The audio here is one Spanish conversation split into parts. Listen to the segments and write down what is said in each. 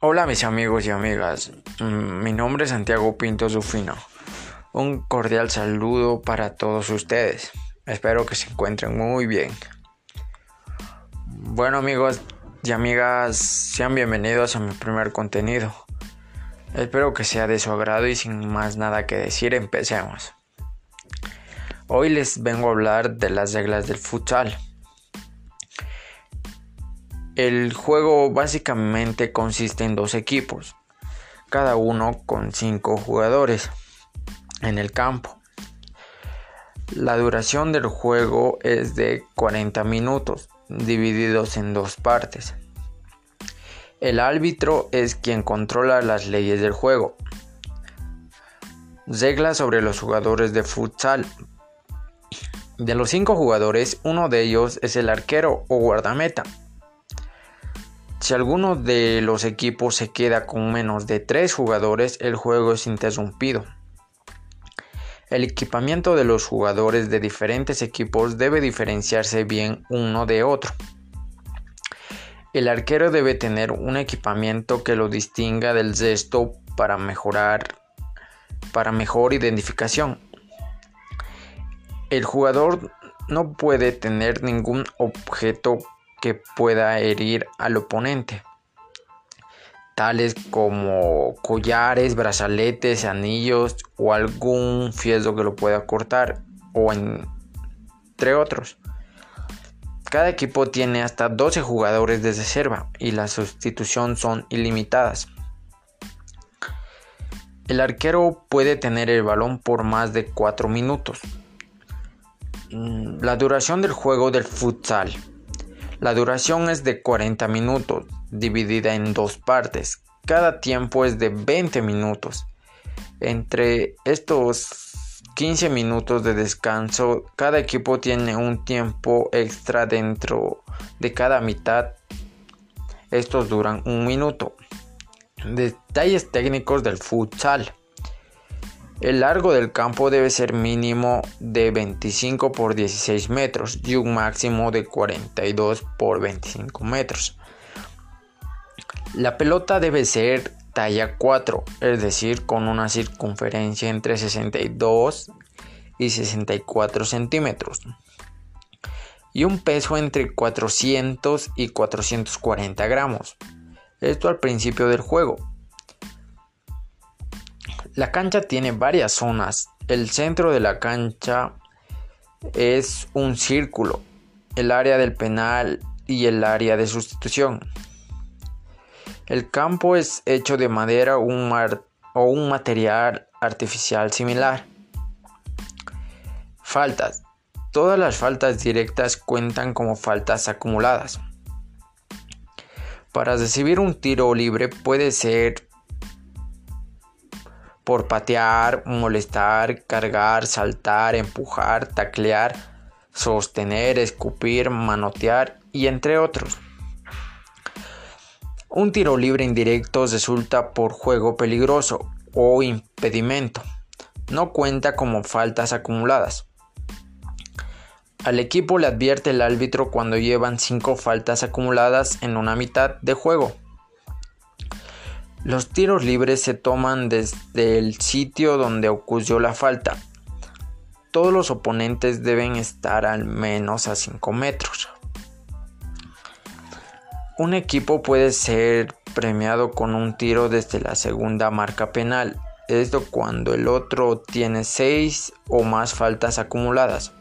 Hola mis amigos y amigas, mm, mi nombre es Santiago Pinto Zufino. Un cordial saludo para todos ustedes. Espero que se encuentren muy bien. Bueno amigos y amigas, sean bienvenidos a mi primer contenido. Espero que sea de su agrado y sin más nada que decir, empecemos. Hoy les vengo a hablar de las reglas del futsal. El juego básicamente consiste en dos equipos, cada uno con cinco jugadores en el campo. La duración del juego es de 40 minutos, divididos en dos partes. El árbitro es quien controla las leyes del juego. Reglas sobre los jugadores de futsal. De los cinco jugadores, uno de ellos es el arquero o guardameta. Si alguno de los equipos se queda con menos de 3 jugadores, el juego es interrumpido. El equipamiento de los jugadores de diferentes equipos debe diferenciarse bien uno de otro. El arquero debe tener un equipamiento que lo distinga del resto para mejorar para mejor identificación. El jugador no puede tener ningún objeto que pueda herir al oponente, tales como collares, brazaletes, anillos o algún fierro que lo pueda cortar, o entre otros. Cada equipo tiene hasta 12 jugadores de reserva y la sustitución son ilimitadas. El arquero puede tener el balón por más de 4 minutos. Mm, la duración del juego del futsal la duración es de 40 minutos, dividida en dos partes. Cada tiempo es de 20 minutos. Entre estos 15 minutos de descanso, cada equipo tiene un tiempo extra dentro de cada mitad. Estos duran un minuto. Detalles técnicos del futsal. El largo del campo debe ser mínimo de 25 por 16 metros y un máximo de 42 por 25 metros. La pelota debe ser talla 4, es decir, con una circunferencia entre 62 y 64 centímetros y un peso entre 400 y 440 gramos. Esto al principio del juego. La cancha tiene varias zonas. El centro de la cancha es un círculo, el área del penal y el área de sustitución. El campo es hecho de madera o un material artificial similar. Faltas. Todas las faltas directas cuentan como faltas acumuladas. Para recibir un tiro libre puede ser por patear, molestar, cargar, saltar, empujar, taclear, sostener, escupir, manotear y entre otros. Un tiro libre indirecto resulta por juego peligroso o impedimento. No cuenta como faltas acumuladas. Al equipo le advierte el árbitro cuando llevan 5 faltas acumuladas en una mitad de juego. Los tiros libres se toman desde el sitio donde ocurrió la falta. Todos los oponentes deben estar al menos a 5 metros. Un equipo puede ser premiado con un tiro desde la segunda marca penal, esto cuando el otro tiene 6 o más faltas acumuladas.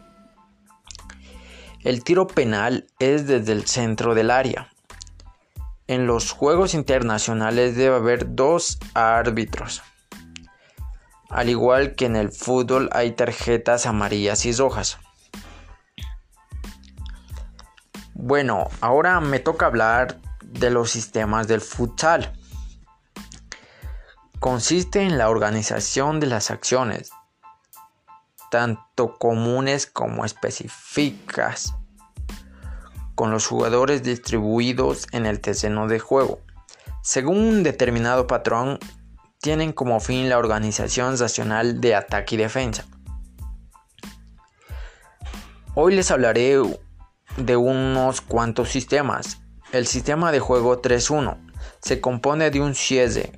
El tiro penal es desde el centro del área. En los juegos internacionales debe haber dos árbitros. Al igual que en el fútbol hay tarjetas amarillas y rojas. Bueno, ahora me toca hablar de los sistemas del futsal. Consiste en la organización de las acciones, tanto comunes como específicas con los jugadores distribuidos en el terreno de juego. Según un determinado patrón, tienen como fin la organización racional de ataque y defensa. Hoy les hablaré de unos cuantos sistemas. El sistema de juego 3-1 Se compone de un cierre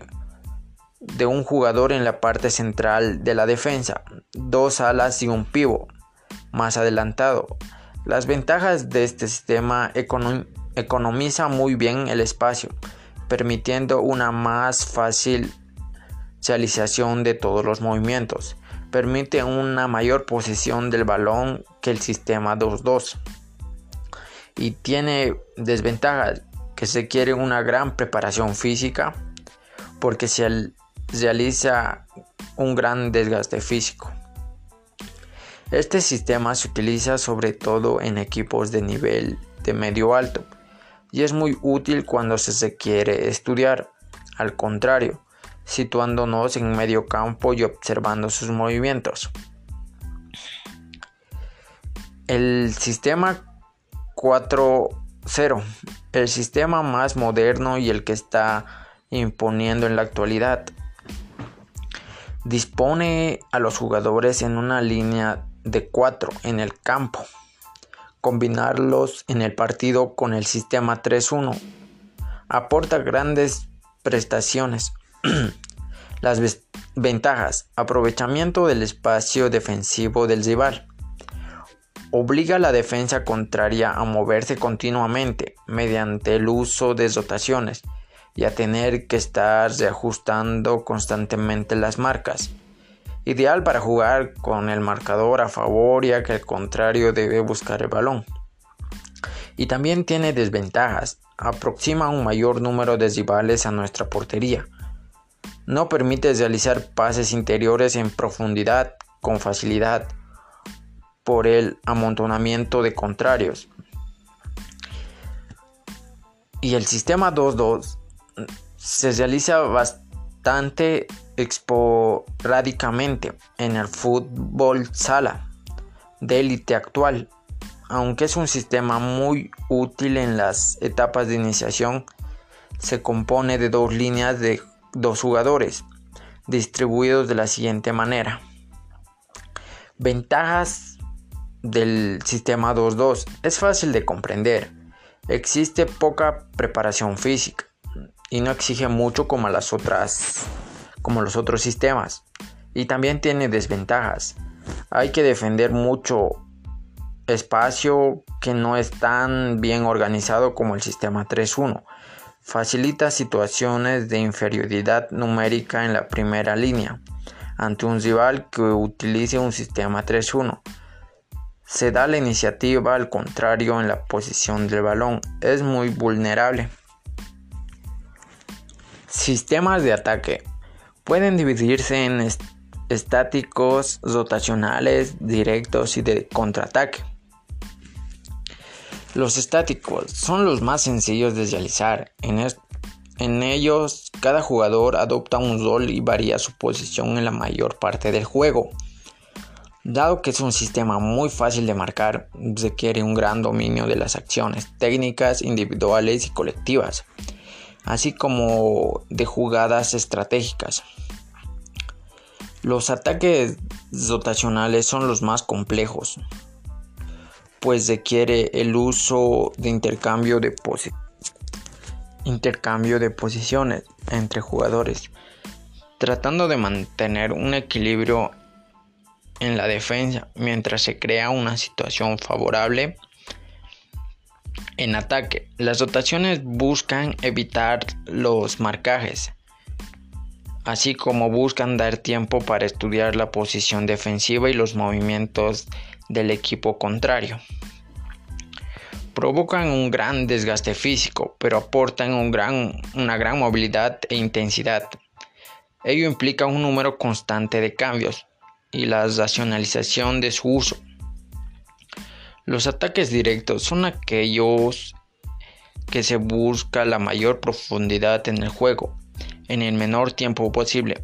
de un jugador en la parte central de la defensa, dos alas y un pivo más adelantado. Las ventajas de este sistema economiza muy bien el espacio, permitiendo una más fácil realización de todos los movimientos. Permite una mayor posesión del balón que el sistema 2-2. Y tiene desventajas que se quiere una gran preparación física porque se realiza un gran desgaste físico. Este sistema se utiliza sobre todo en equipos de nivel de medio alto y es muy útil cuando se quiere estudiar. Al contrario, situándonos en medio campo y observando sus movimientos. El sistema 4.0, el sistema más moderno y el que está imponiendo en la actualidad, dispone a los jugadores en una línea de 4 en el campo. Combinarlos en el partido con el sistema 3-1 aporta grandes prestaciones Las ventajas. Aprovechamiento del espacio defensivo del rival. Obliga a la defensa contraria a moverse continuamente mediante el uso de dotaciones y a tener que estar reajustando constantemente las marcas. Ideal para jugar con el marcador a favor ya que el contrario debe buscar el balón. Y también tiene desventajas. Aproxima un mayor número de rivales a nuestra portería no permite realizar pases interiores en profundidad con facilidad por el amontonamiento de contrarios. Y el sistema 2-2 se realiza bastante esporádicamente en el fútbol sala de élite actual, aunque es un sistema muy útil en las etapas de iniciación, se compone de dos líneas de dos jugadores, distribuidos de la siguiente manera. Ventajas del sistema 2-2. Es fácil de comprender. Existe poca preparación física y no exige mucho como las otras como los otros sistemas. Y también tiene desventajas. Hay que defender mucho espacio que no es tan bien organizado como el sistema 3-1 facilita situaciones de inferioridad numérica en la primera línea ante un rival que utilice un sistema 3-1. Se da la iniciativa al contrario en la posición del balón, es muy vulnerable. Sistemas de ataque pueden dividirse en estáticos, rotacionales, directos y de contraataque. Los estáticos son los más sencillos de realizar. En, ellos, cada jugador adopta un rol y varía su posición en la mayor parte del juego. Dado que es un sistema muy fácil de marcar, requiere un gran dominio de las acciones técnicas individuales y colectivas, así como de jugadas estratégicas. Los ataques rotacionales son los más complejos, pues requiere el uso de intercambio de, intercambio de posiciones entre jugadores, tratando de mantener un equilibrio en la defensa mientras se crea una situación favorable en ataque. Las dotaciones buscan evitar los marcajes, así como buscan dar tiempo para estudiar la posición defensiva y los movimientos del equipo contrario. Provocan un gran desgaste físico, pero aportan un gran, una gran movilidad e intensidad. Ello implica un número constante de cambios y la racionalización de su uso. Los ataques directos son aquellos que se busca la mayor profundidad en el juego en el menor tiempo posible.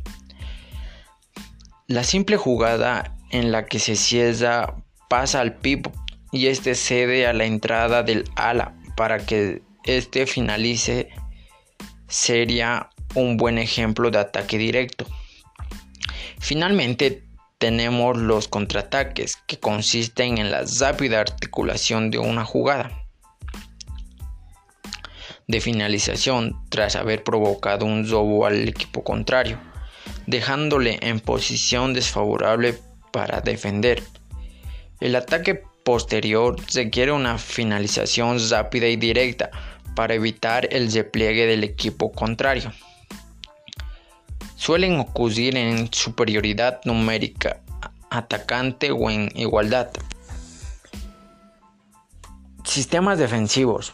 La simple jugada en la que se cierra pasa al pivot y este cede a la entrada del ala para que este finalice sería un buen ejemplo de ataque directo. Finalmente tenemos los contraataques que consisten en la rápida articulación de una jugada. De finalización tras haber provocado un robo al equipo contrario, dejándole en posición desfavorable para defender. El ataque posterior requiere una finalización rápida y directa para evitar el repliegue del equipo contrario. Suelen ocurrir en superioridad numérica, atacante o en igualdad. Sistemas defensivos.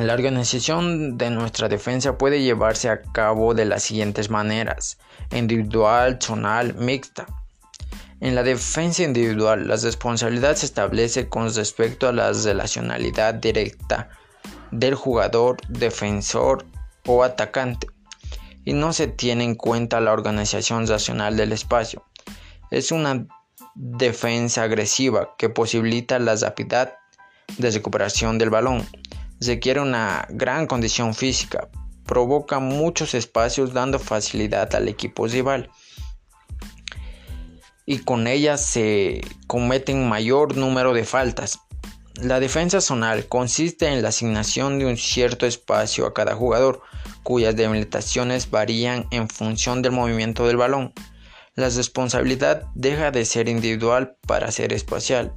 La organización de nuestra defensa puede llevarse a cabo de las siguientes maneras: individual, zonal, mixta. En la defensa individual, la responsabilidad se establece con respecto a la relacionalidad directa del jugador, defensor o atacante y no se tiene en cuenta la organización racional del espacio. Es una defensa agresiva que posibilita la rapidez de recuperación del balón. Requiere una gran condición física, provoca muchos espacios dando facilidad al equipo rival y con ella se cometen mayor número de faltas. La defensa zonal consiste en la asignación de un cierto espacio a cada jugador, cuyas delimitaciones varían en función del movimiento del balón. La responsabilidad deja de ser individual para ser espacial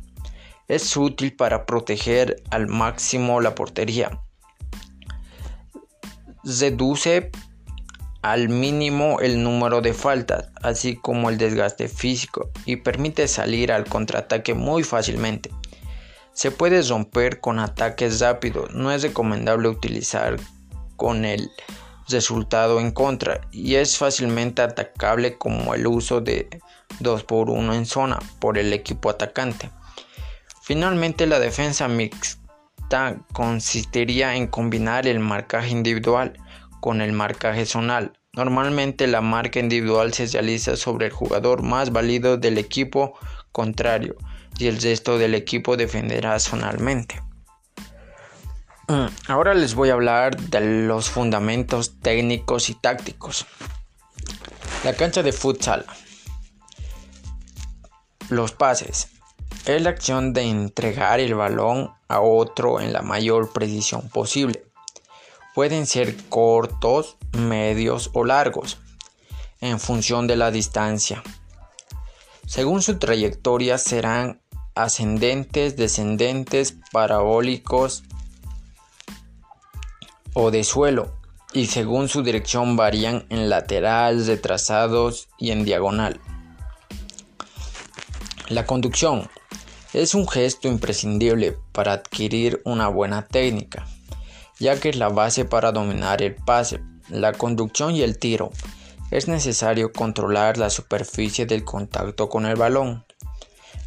es útil para proteger al máximo la portería. Reduce al mínimo el número de faltas, así como el desgaste físico, y permite salir al contraataque muy fácilmente. Se puede romper con ataques rápidos, no es recomendable utilizar con el resultado en contra y es fácilmente atacable como el uso de 2 por 1 en zona por el equipo atacante. Finalmente, la defensa mixta consistiría en combinar el marcaje individual con el marcaje zonal. Normalmente la marca individual se realiza sobre el jugador más válido del equipo contrario y el resto del equipo defenderá zonalmente. Mm, ahora les voy a hablar de los fundamentos técnicos y tácticos. La cancha de futsal. Los pases es la acción de entregar el balón a otro en la mayor precisión posible. Pueden ser cortos, medios o largos, en función de la distancia. Según su trayectoria serán ascendentes, descendentes, parabólicos o de suelo, y según su dirección varían en lateral, retrasados y en diagonal. La conducción es un gesto imprescindible para adquirir una buena técnica, ya que es la base para dominar el pase, la conducción y el tiro. Es necesario controlar la superficie del contacto con el balón,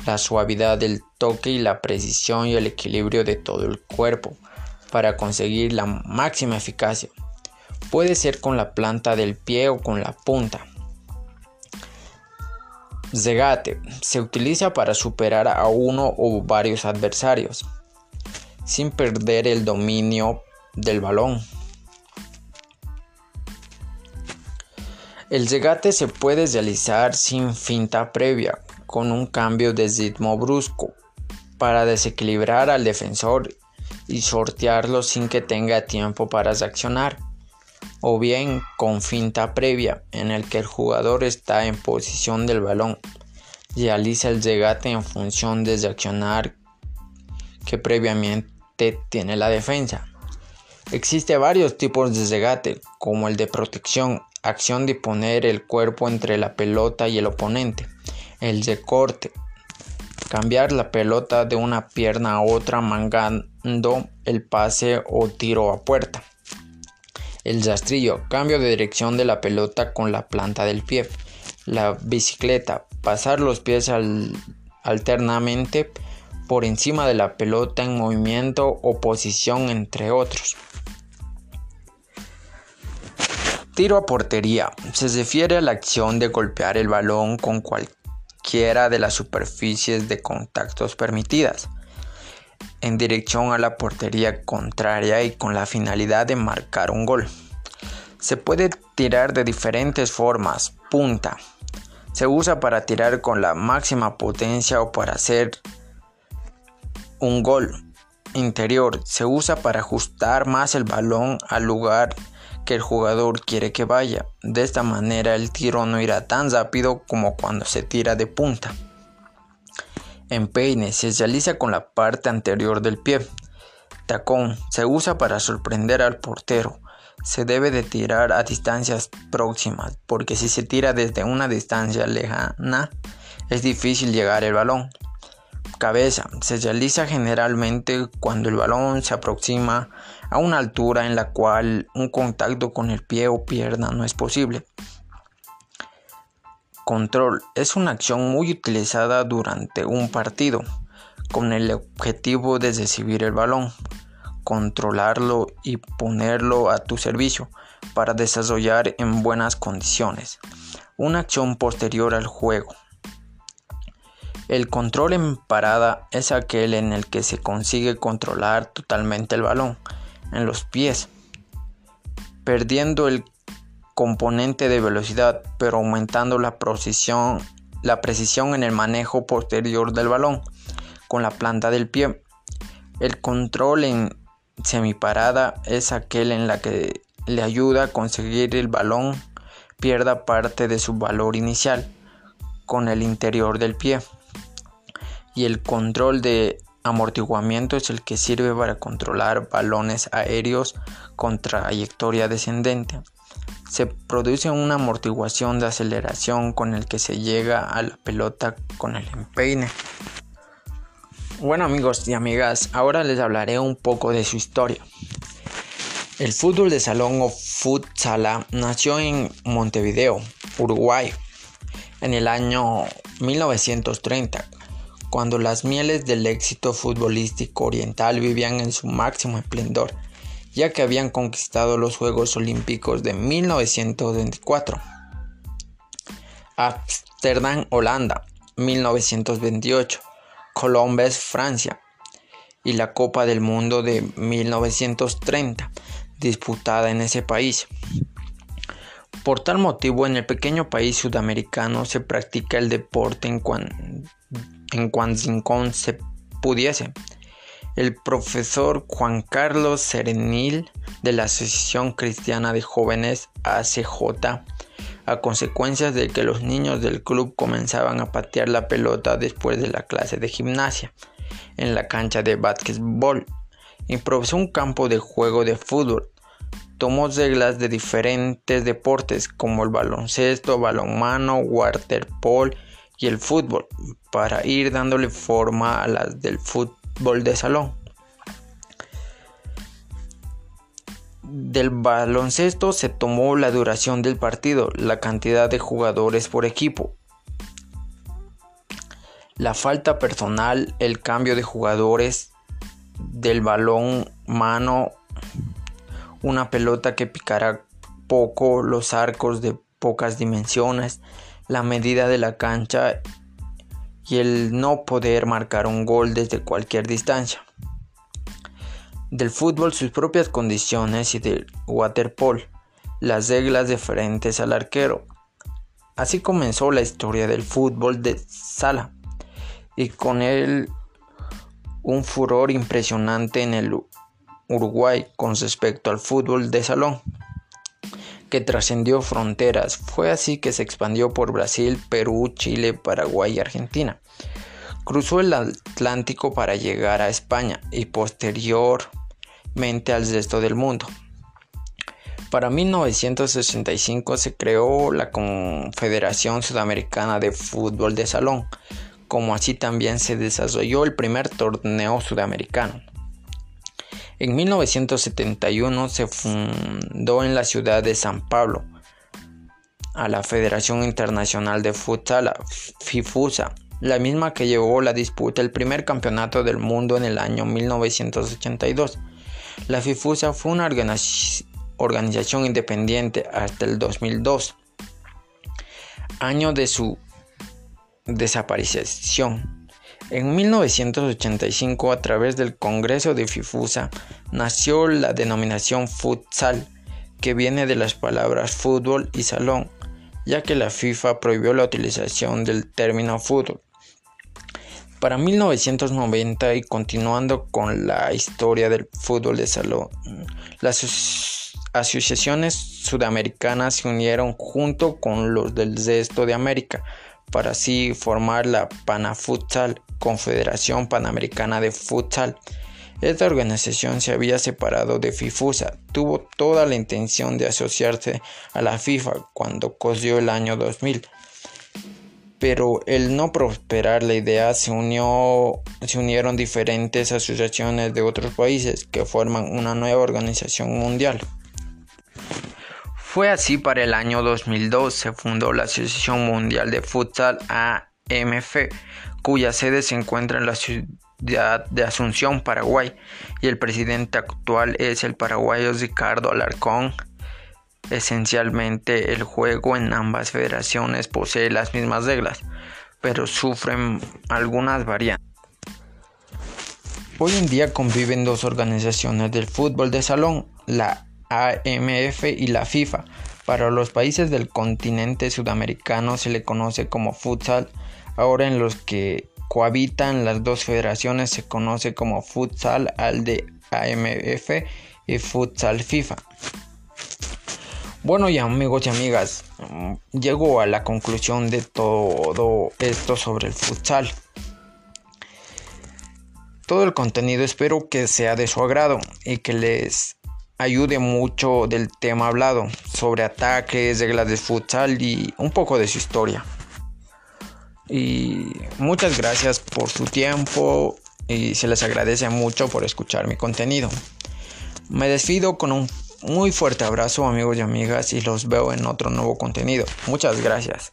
la suavidad del toque y la precisión y el equilibrio de todo el cuerpo para conseguir la máxima eficacia. Puede ser con la planta del pie o con la punta. Zegate se utiliza para superar a uno o varios adversarios sin perder el dominio del balón. El regate se puede realizar sin finta previa, con un cambio de ritmo brusco, para desequilibrar al defensor y sortearlo sin que tenga tiempo para reaccionar o bien con finta previa en el que el jugador está en posición del balón y realiza el regate en función de reaccionar que previamente tiene la defensa. Existe varios tipos de regate, como el de protección, acción de poner el cuerpo entre la pelota y el oponente, el de corte, cambiar la pelota de una pierna a otra mangando el pase o tiro a puerta. El rastrillo, cambio de dirección de la pelota con la planta del pie. La bicicleta, pasar los pies alternamente por encima de la pelota en movimiento o posición, entre otros. Tiro a portería. Se refiere a la acción de golpear el balón con cualquiera de las superficies de contactos permitidas en dirección a la portería contraria y con la finalidad de marcar un gol. Se puede tirar de diferentes formas. Punta. Se usa para tirar con la máxima potencia o para hacer un gol. interior se usa para ajustar más el balón al lugar que el jugador quiere que vaya. De esta manera el tiro no irá tan rápido como cuando se tira de punta. Empeine se realiza con la parte anterior del pie. Tacón se usa para sorprender al portero. Se debe de tirar a distancias próximas porque si se tira desde una distancia lejana es difícil llegar el balón. Cabeza se realiza generalmente cuando el balón se aproxima a una altura en la cual un contacto con el pie o pierna no es posible. Control es una acción muy utilizada durante un partido con el objetivo de recibir el balón, controlarlo y ponerlo a tu servicio para desarrollar en buenas condiciones. Una acción posterior al juego. El control en parada es aquel en el que se consigue controlar totalmente el balón en los pies, perdiendo el componente de velocidad, pero aumentando la precisión, la precisión en el manejo posterior del balón con la planta del pie. El control en semiparada es aquel en la que le ayuda a conseguir el balón pierda parte de su valor inicial con el interior del pie y el control de amortiguamiento es el que sirve para controlar balones aéreos con trayectoria descendente. Se produce una amortiguación de aceleración con el que se llega a la pelota con el empeine. Bueno amigos y amigas, ahora les hablaré un poco de su historia. El fútbol de salón o futsala nació en Montevideo, Uruguay, en el año 1930 cuando las mieles del éxito futbolístico oriental vivían en su máximo esplendor, ya que habían conquistado los Juegos Olímpicos de 1924. Amsterdam, Holanda, 1928. Colombes, Francia. Y la Copa del Mundo de 1930, disputada en ese país. Por tal motivo, en el pequeño país sudamericano se practica el deporte en, en cuanto se pudiese. El profesor Juan Carlos Serenil de la Asociación Cristiana de Jóvenes ACJ, a consecuencia de que los niños del club comenzaban a patear la pelota después de la clase de gimnasia en la cancha de básquetbol, improvisó un campo de juego de fútbol. Tomó reglas de diferentes deportes como el baloncesto, balonmano, waterpolo y el fútbol para ir dándole forma a las del fútbol de salón. Del baloncesto se tomó la duración del partido, la cantidad de jugadores por equipo, la falta personal, el cambio de jugadores del balón mano, una pelota que picara poco, los arcos de pocas dimensiones, la medida de la cancha y el no poder marcar un gol desde cualquier distancia. Del fútbol sus propias condiciones y del waterpolo las reglas diferentes al arquero. Así comenzó la historia del fútbol de sala y con él un furor impresionante en el Uruguay con respecto al fútbol de salón que trascendió fronteras. Fue así que se expandió por Brasil, Perú, Chile, Paraguay y Argentina. Cruzó el Atlántico para llegar a España y posteriormente al resto del mundo. Para 1965 se creó la Confederación Sudamericana de Fútbol de Salón, como así también se desarrolló el primer torneo sudamericano. En 1971 se fundó en la ciudad de San Pablo a la Federación Internacional de Futsal, FIFUSA, la misma que llevó la disputa el primer campeonato del mundo en el año 1982. La FIFUSA fue una organización independiente hasta el 2002, año de su desaparición. En 1985, a través del Congreso de FIFUSA, nació la denominación futsal, que viene de las palabras fútbol y salón, ya que la FIFA prohibió la utilización del término fútbol. Para 1990 y continuando con la historia del fútbol de salón, las asociaciones sudamericanas se unieron junto con los del resto de América para así formar la Panafutsal, Confederación Panamericana de Futsal. Esta organización se había separado de FIFUSA, tuvo toda la intención de asociarse a la FIFA cuando cosió el año 2000 pero el no prosperar la idea se, unió, se unieron diferentes asociaciones de otros países que forman una nueva organización mundial. Fue así para el año 2002 se fundó la Asociación Mundial de Futsal AMF, cuya sede se encuentra en la ciudad de Asunción, Paraguay, y el presidente actual es el paraguayo Ricardo Alarcón Esencialmente el juego en ambas federaciones posee las mismas reglas, pero sufren algunas variantes. Hoy en día conviven dos organizaciones del fútbol de salón, la AMF y la FIFA. Para los países del continente sudamericano se le conoce como futsal. Ahora en los que cohabitan las dos federaciones se conoce como futsal al de AMF y futsal FIFA. Bueno, y amigos y amigas, mm, llego a la conclusión de todo esto sobre el futsal. Todo el contenido espero que sea de su agrado y que les ayude mucho del tema hablado sobre ataques, reglas de futsal y un poco de su historia. Y muchas gracias por su tiempo y se les agradece mucho por escuchar mi contenido. Me despido con un muy fuerte abrazo amigos y amigas y los veo en otro nuevo contenido. Muchas gracias.